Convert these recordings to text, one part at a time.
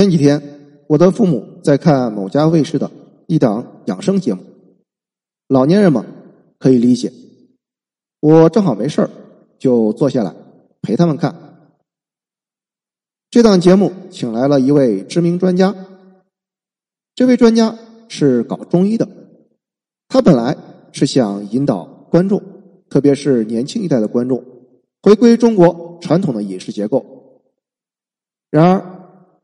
前几天，我的父母在看某家卫视的一档养生节目，老年人嘛可以理解。我正好没事儿，就坐下来陪他们看。这档节目请来了一位知名专家，这位专家是搞中医的，他本来是想引导观众，特别是年轻一代的观众，回归中国传统的饮食结构。然而，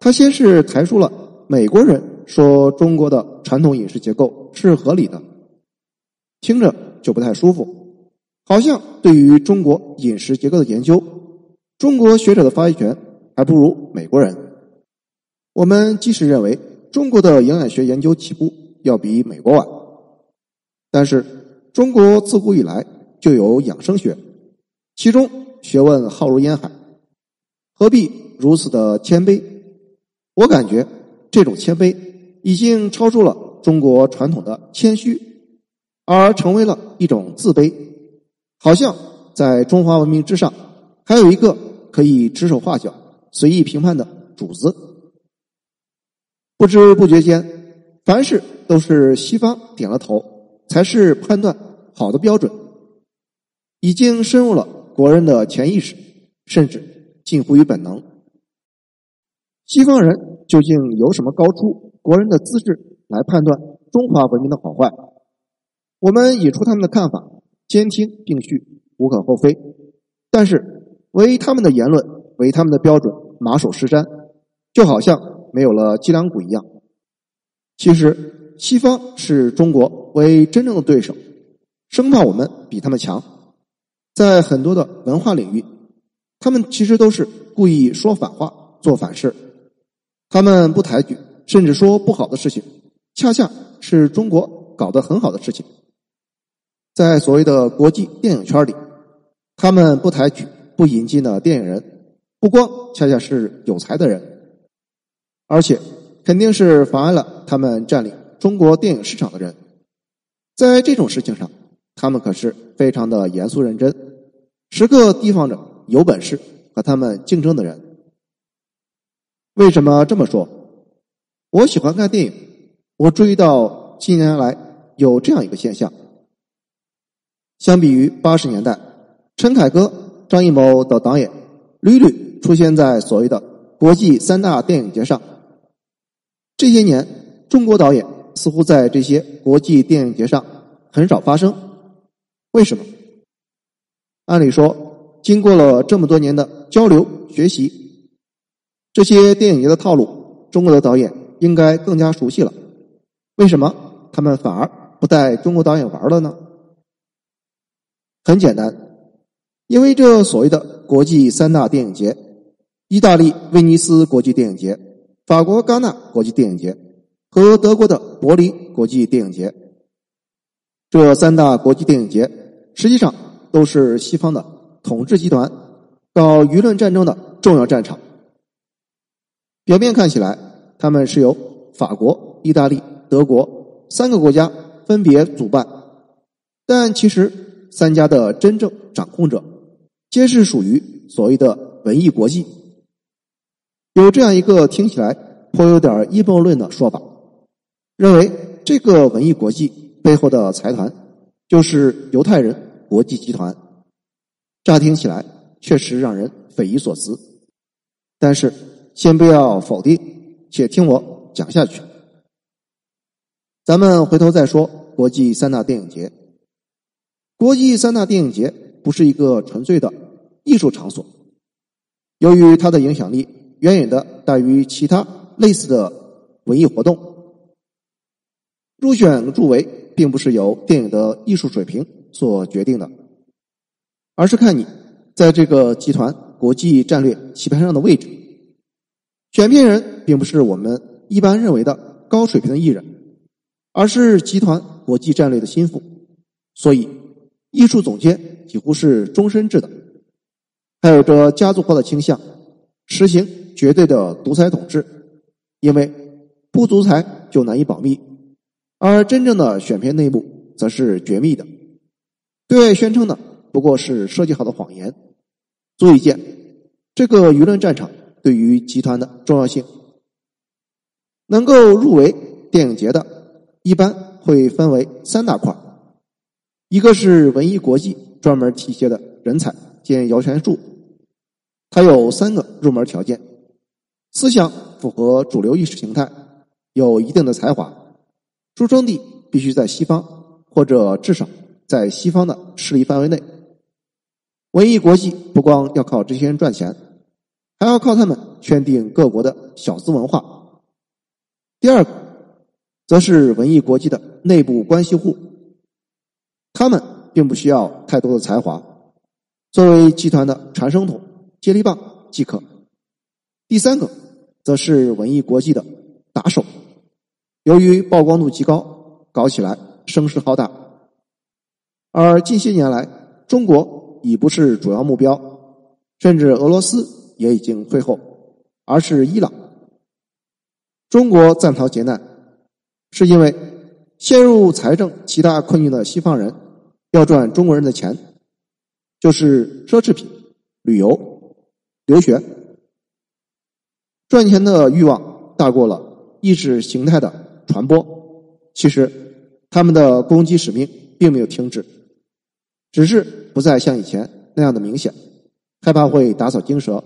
他先是抬出了美国人说中国的传统饮食结构是合理的，听着就不太舒服，好像对于中国饮食结构的研究，中国学者的发言权还不如美国人。我们即使认为中国的营养学研究起步要比美国晚，但是中国自古以来就有养生学，其中学问浩如烟海，何必如此的谦卑？我感觉这种谦卑已经超出了中国传统的谦虚，而成为了一种自卑，好像在中华文明之上还有一个可以指手画脚、随意评判的主子。不知不觉间，凡事都是西方点了头才是判断好的标准，已经深入了国人的潜意识，甚至近乎于本能。西方人究竟有什么高出国人的资质来判断中华文明的好坏？我们引出他们的看法，兼听并蓄，无可厚非。但是唯他们的言论为他们的标准马首是瞻，就好像没有了脊梁骨一样。其实西方是中国为真正的对手，生怕我们比他们强。在很多的文化领域，他们其实都是故意说反话，做反事。他们不抬举，甚至说不好的事情，恰恰是中国搞得很好的事情。在所谓的国际电影圈里，他们不抬举、不引进的电影人，不光恰恰是有才的人，而且肯定是妨碍了他们占领中国电影市场的人。在这种事情上，他们可是非常的严肃认真，时刻提防着有本事和他们竞争的人。为什么这么说？我喜欢看电影，我注意到近年来有这样一个现象：相比于八十年代，陈凯歌、张艺谋等导演屡屡出现在所谓的国际三大电影节上，这些年中国导演似乎在这些国际电影节上很少发生。为什么？按理说，经过了这么多年的交流学习。这些电影节的套路，中国的导演应该更加熟悉了。为什么他们反而不带中国导演玩了呢？很简单，因为这所谓的国际三大电影节——意大利威尼斯国际电影节、法国戛纳国际电影节和德国的柏林国际电影节，这三大国际电影节实际上都是西方的统治集团搞舆论战争的重要战场。表面看起来，他们是由法国、意大利、德国三个国家分别主办，但其实三家的真正掌控者，皆是属于所谓的文艺国际。有这样一个听起来颇有点阴谋论的说法，认为这个文艺国际背后的财团就是犹太人国际集团。乍听起来确实让人匪夷所思，但是。先不要否定，且听我讲下去。咱们回头再说国际三大电影节。国际三大电影节不是一个纯粹的艺术场所，由于它的影响力远远的大于其他类似的文艺活动，入选入围并不是由电影的艺术水平所决定的，而是看你在这个集团国际战略棋盘上的位置。选片人并不是我们一般认为的高水平的艺人，而是集团国际战略的心腹，所以艺术总监几乎是终身制的，还有着家族化的倾向，实行绝对的独裁统治，因为不独裁就难以保密，而真正的选片内部则是绝密的，对外宣称的不过是设计好的谎言，足以见这个舆论战场。对于集团的重要性，能够入围电影节的，一般会分为三大块一个是文艺国际专门提携的人才兼摇钱树，它有三个入门条件：思想符合主流意识形态，有一定的才华，出生地必须在西方或者至少在西方的势力范围内。文艺国际不光要靠这些人赚钱，还要靠他们圈定各国的小资文化。第二个，则是文艺国际的内部关系户，他们并不需要太多的才华，作为集团的传声筒、接力棒即可。第三个，则是文艺国际的打手，由于曝光度极高，搞起来声势浩大。而近些年来，中国已不是主要目标，甚至俄罗斯也已经退后，而是伊朗。中国在逃劫难，是因为陷入财政极大困境的西方人要赚中国人的钱，就是奢侈品、旅游、留学，赚钱的欲望大过了意识形态的传播。其实，他们的攻击使命并没有停止，只是不再像以前那样的明显，害怕会打草惊蛇。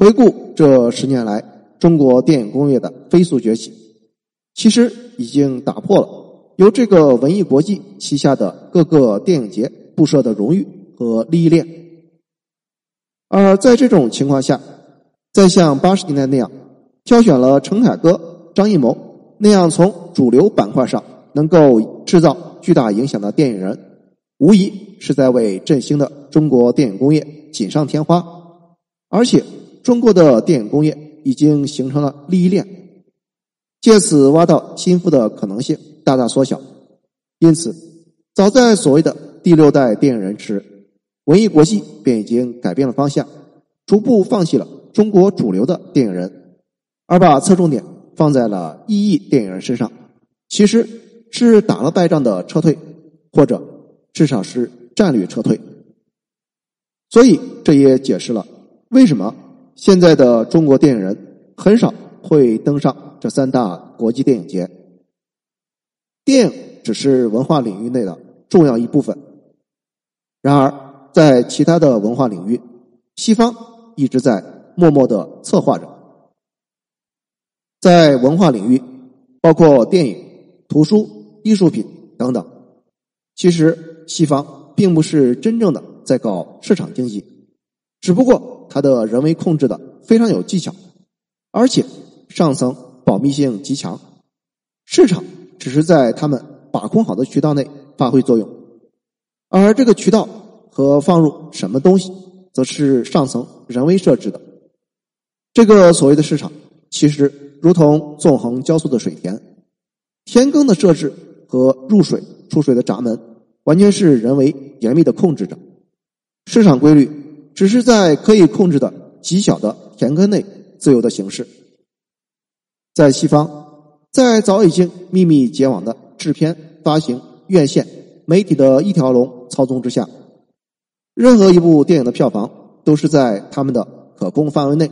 回顾这十年来。中国电影工业的飞速崛起，其实已经打破了由这个文艺国际旗下的各个电影节布设的荣誉和利益链。而在这种情况下，再像八十年代那样挑选了陈凯歌、张艺谋那样从主流板块上能够制造巨大影响的电影人，无疑是在为振兴的中国电影工业锦上添花。而且，中国的电影工业。已经形成了利益链，借此挖到心腹的可能性大大缩小。因此，早在所谓的第六代电影人时，文艺国际便已经改变了方向，逐步放弃了中国主流的电影人，而把侧重点放在了异议电影人身上。其实是打了败仗的撤退，或者至少是战略撤退。所以，这也解释了为什么。现在的中国电影人很少会登上这三大国际电影节。电影只是文化领域内的重要一部分，然而在其他的文化领域，西方一直在默默的策划着。在文化领域，包括电影、图书、艺术品等等，其实西方并不是真正的在搞市场经济，只不过。它的人为控制的非常有技巧，而且上层保密性极强，市场只是在他们把控好的渠道内发挥作用，而这个渠道和放入什么东西，则是上层人为设置的。这个所谓的市场，其实如同纵横交错的水田，田埂的设置和入水出水的闸门，完全是人为严密的控制着市场规律。只是在可以控制的极小的田埂内自由的形式，在西方，在早已经秘密结网的制片、发行、院线、媒体的一条龙操纵之下，任何一部电影的票房都是在他们的可控范围内，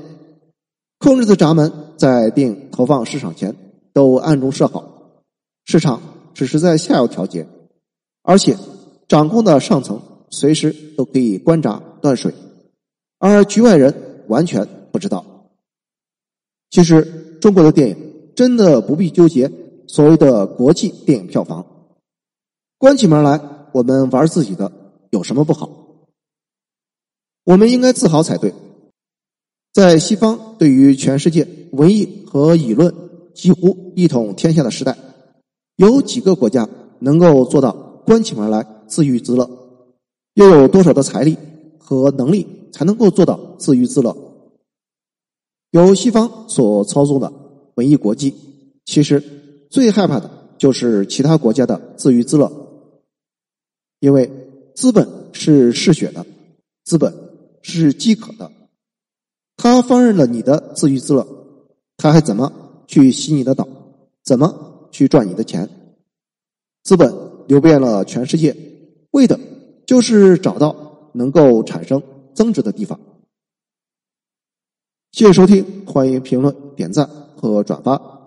控制的闸门在电影投放市场前都暗中设好，市场只是在下游调节，而且掌控的上层随时都可以关闸断水。而局外人完全不知道。其实，中国的电影真的不必纠结所谓的国际电影票房，关起门来我们玩自己的有什么不好？我们应该自豪才对。在西方对于全世界文艺和舆论几乎一统天下的时代，有几个国家能够做到关起门来自娱自乐？又有多少的财力和能力？才能够做到自娱自乐。由西方所操纵的文艺国际，其实最害怕的就是其他国家的自娱自乐，因为资本是嗜血的，资本是饥渴的。他放任了你的自娱自乐，他还怎么去洗你的脑？怎么去赚你的钱？资本流遍了全世界，为的就是找到能够产生。增值的地方。谢谢收听，欢迎评论、点赞。和转发。